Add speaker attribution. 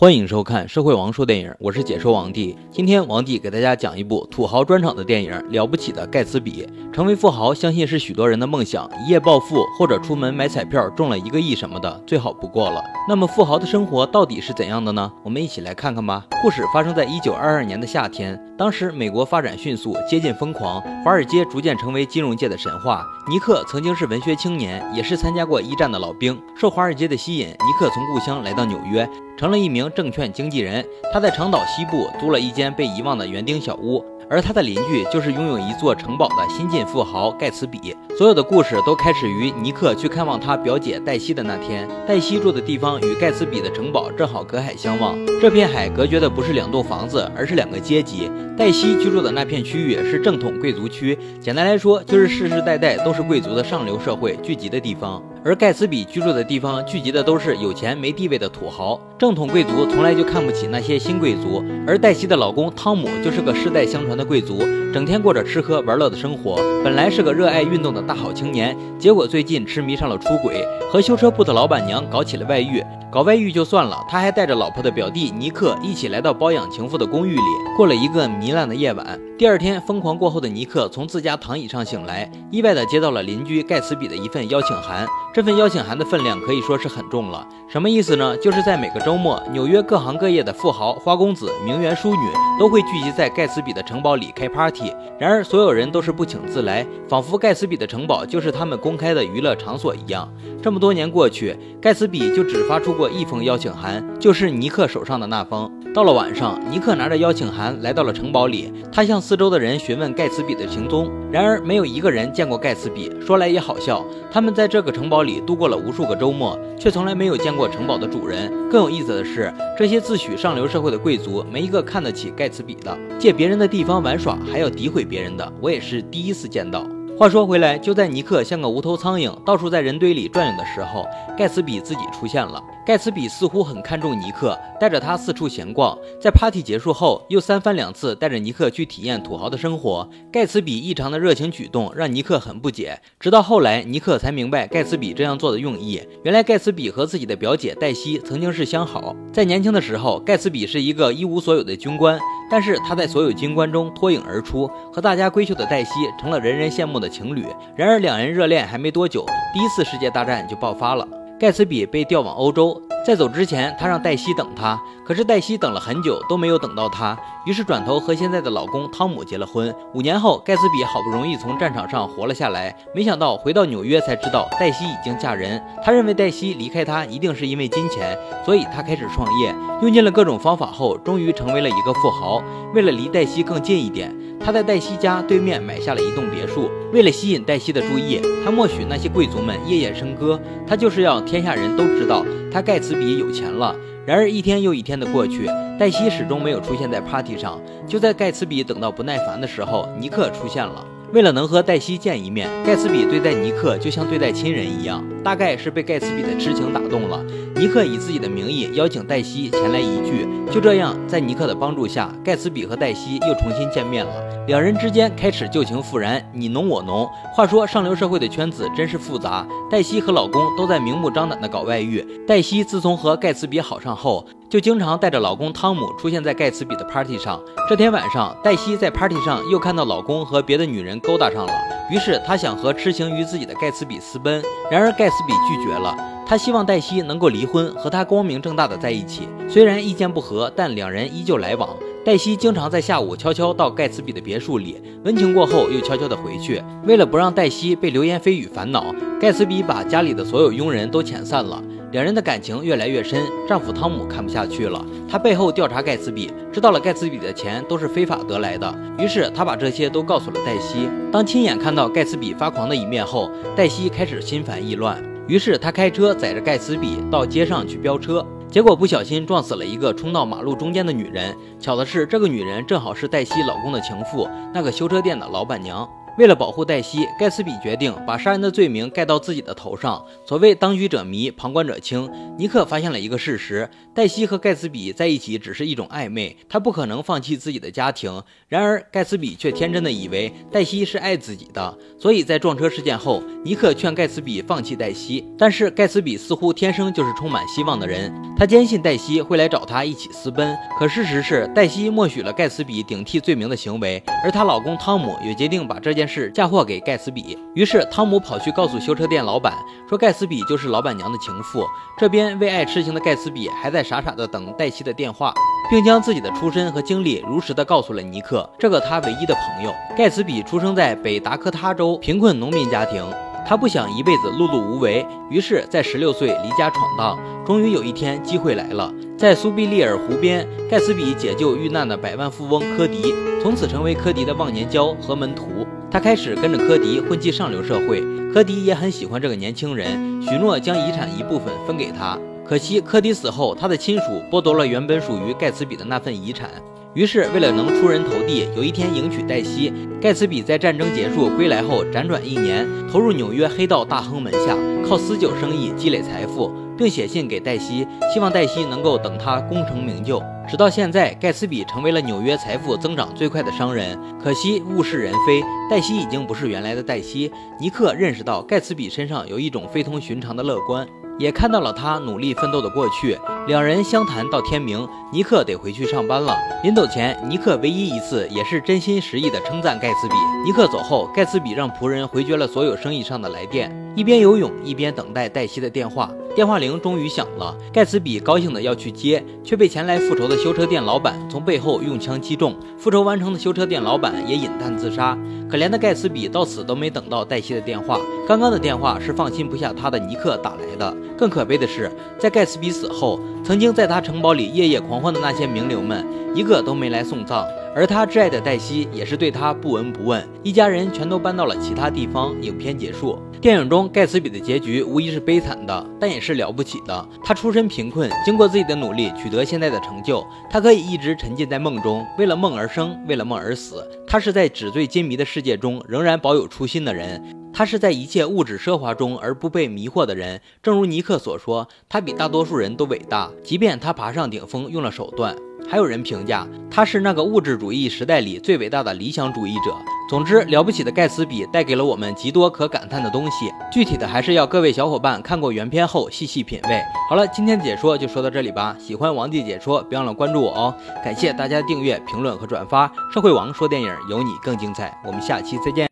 Speaker 1: 欢迎收看《社会王说电影》，我是解说王帝。今天王帝给大家讲一部土豪专场的电影《了不起的盖茨比》。成为富豪，相信是许多人的梦想，一夜暴富或者出门买彩票中了一个亿什么的，最好不过了。那么富豪的生活到底是怎样的呢？我们一起来看看吧。故事发生在一九二二年的夏天，当时美国发展迅速，接近疯狂，华尔街逐渐成为金融界的神话。尼克曾经是文学青年，也是参加过一战的老兵。受华尔街的吸引，尼克从故乡来到纽约。成了一名证券经纪人，他在长岛西部租了一间被遗忘的园丁小屋。而他的邻居就是拥有一座城堡的新晋富豪盖茨比。所有的故事都开始于尼克去看望他表姐黛西的那天。黛西住的地方与盖茨比的城堡正好隔海相望。这片海隔绝的不是两栋房子，而是两个阶级。黛西居住的那片区域是正统贵族区，简单来说就是世世代代都是贵族的上流社会聚集的地方。而盖茨比居住的地方聚集的都是有钱没地位的土豪。正统贵族从来就看不起那些新贵族。而黛西的老公汤姆就是个世代相传。的贵族整天过着吃喝玩乐的生活，本来是个热爱运动的大好青年，结果最近痴迷上了出轨，和修车铺的老板娘搞起了外遇。搞外遇就算了，他还带着老婆的表弟尼克一起来到包养情妇的公寓里，过了一个糜烂的夜晚。第二天，疯狂过后的尼克从自家躺椅上醒来，意外地接到了邻居盖茨比的一份邀请函。这份邀请函的分量可以说是很重了。什么意思呢？就是在每个周末，纽约各行各业的富豪、花公子、名媛淑女都会聚集在盖茨比的城堡里开 party。然而，所有人都是不请自来，仿佛盖茨比的城堡就是他们公开的娱乐场所一样。这么多年过去，盖茨比就只发出过一封邀请函，就是尼克手上的那封。到了晚上，尼克拿着邀请函来到了城堡里，他向四周的人询问盖茨比的行踪。然而，没有一个人见过盖茨比。说来也好笑，他们在这个城堡里度过了无数个周末，却从来没有见过城堡的主人。更有意思的是，这些自诩上流社会的贵族，没一个看得起盖茨比的。借别人的地方玩耍，还要诋毁别人的，我也是第一次见到。话说回来，就在尼克像个无头苍蝇，到处在人堆里转悠的时候，盖茨比自己出现了。盖茨比似乎很看重尼克，带着他四处闲逛。在 party 结束后，又三番两次带着尼克去体验土豪的生活。盖茨比异常的热情举动让尼克很不解，直到后来，尼克才明白盖茨比这样做的用意。原来，盖茨比和自己的表姐黛西曾经是相好。在年轻的时候，盖茨比是一个一无所有的军官，但是他在所有军官中脱颖而出，和大家闺秀的黛西成了人人羡慕的。情侣，然而两人热恋还没多久，第一次世界大战就爆发了。盖茨比被调往欧洲，在走之前，他让黛西等他，可是黛西等了很久都没有等到他，于是转头和现在的老公汤姆结了婚。五年后，盖茨比好不容易从战场上活了下来，没想到回到纽约才知道黛西已经嫁人。他认为黛西离开他一定是因为金钱，所以他开始创业，用尽了各种方法后，终于成为了一个富豪。为了离黛西更近一点。他在黛西家对面买下了一栋别墅，为了吸引黛西的注意，他默许那些贵族们夜夜笙歌，他就是要天下人都知道他盖茨比有钱了。然而一天又一天的过去，黛西始终没有出现在 party 上。就在盖茨比等到不耐烦的时候，尼克出现了。为了能和黛西见一面，盖茨比对待尼克就像对待亲人一样。大概是被盖茨比的痴情打动了，尼克以自己的名义邀请黛西前来一聚。就这样，在尼克的帮助下，盖茨比和黛西又重新见面了。两人之间开始旧情复燃，你侬我侬。话说上流社会的圈子真是复杂，黛西和老公都在明目张胆的搞外遇。黛西自从和盖茨比好上后，就经常带着老公汤姆出现在盖茨比的 party 上。这天晚上，黛西在 party 上又看到老公和别的女人勾搭上了，于是她想和痴情于自己的盖茨比私奔。然而盖盖茨比拒绝了，他希望黛西能够离婚，和他光明正大的在一起。虽然意见不合，但两人依旧来往。黛西经常在下午悄悄到盖茨比的别墅里，温情过后又悄悄的回去。为了不让黛西被流言蜚语烦恼，盖茨比把家里的所有佣人都遣散了。两人的感情越来越深，丈夫汤姆看不下去了，他背后调查盖茨比，知道了盖茨比的钱都是非法得来的，于是他把这些都告诉了黛西。当亲眼看到盖茨比发狂的一面后，黛西开始心烦意乱，于是他开车载着盖茨比到街上去飙车，结果不小心撞死了一个冲到马路中间的女人。巧的是，这个女人正好是黛西老公的情妇，那个修车店的老板娘。为了保护黛西，盖茨比决定把杀人的罪名盖到自己的头上。所谓当局者迷，旁观者清。尼克发现了一个事实：黛西和盖茨比在一起只是一种暧昧，他不可能放弃自己的家庭。然而，盖茨比却天真的以为黛西是爱自己的，所以在撞车事件后，尼克劝盖茨比放弃黛西。但是，盖茨比似乎天生就是充满希望的人，他坚信黛西会来找他一起私奔。可事实是，黛西默许了盖茨比顶替罪名的行为，而她老公汤姆也决定把这件。是嫁祸给盖茨比，于是汤姆跑去告诉修车店老板，说盖茨比就是老板娘的情妇。这边为爱痴情的盖茨比还在傻傻的等黛西的电话，并将自己的出身和经历如实的告诉了尼克，这个他唯一的朋友。盖茨比出生在北达科他州贫困农民家庭。他不想一辈子碌碌无为，于是，在十六岁离家闯荡。终于有一天，机会来了，在苏必利尔湖边，盖茨比解救遇难的百万富翁科迪，从此成为科迪的忘年交和门徒。他开始跟着科迪混迹上流社会，科迪也很喜欢这个年轻人，许诺将遗产一部分分给他。可惜，科迪死后，他的亲属剥夺了原本属于盖茨比的那份遗产。于是，为了能出人头地，有一天迎娶黛西，盖茨比在战争结束归来后，辗转一年，投入纽约黑道大亨门下，靠私酒生意积累财富，并写信给黛西，希望黛西能够等他功成名就。直到现在，盖茨比成为了纽约财富增长最快的商人。可惜物是人非，黛西已经不是原来的黛西。尼克认识到盖茨比身上有一种非同寻常的乐观。也看到了他努力奋斗的过去，两人相谈到天明。尼克得回去上班了。临走前，尼克唯一一次也是真心实意的称赞盖茨比。尼克走后，盖茨比让仆人回绝了所有生意上的来电，一边游泳一边等待黛西的电话。电话铃终于响了，盖茨比高兴的要去接，却被前来复仇的修车店老板从背后用枪击中。复仇完成的修车店老板也饮弹自杀。可怜的盖茨比到死都没等到黛西的电话。刚刚的电话是放心不下他的尼克打来的。更可悲的是，在盖茨比死后，曾经在他城堡里夜夜狂欢的那些名流们，一个都没来送葬。而他挚爱的黛西也是对他不闻不问，一家人全都搬到了其他地方。影片结束，电影中盖茨比的结局无疑是悲惨的，但也是了不起的。他出身贫困，经过自己的努力取得现在的成就。他可以一直沉浸在梦中，为了梦而生，为了梦而死。他是在纸醉金迷的世界中仍然保有初心的人。他是在一切物质奢华中而不被迷惑的人。正如尼克所说，他比大多数人都伟大，即便他爬上顶峰用了手段。还有人评价他是那个物质主义时代里最伟大的理想主义者。总之，了不起的盖茨比带给了我们极多可感叹的东西。具体的还是要各位小伙伴看过原片后细细品味。好了，今天的解说就说到这里吧。喜欢王帝解说，别忘了关注我哦。感谢大家订阅、评论和转发。社会王说电影，有你更精彩。我们下期再见。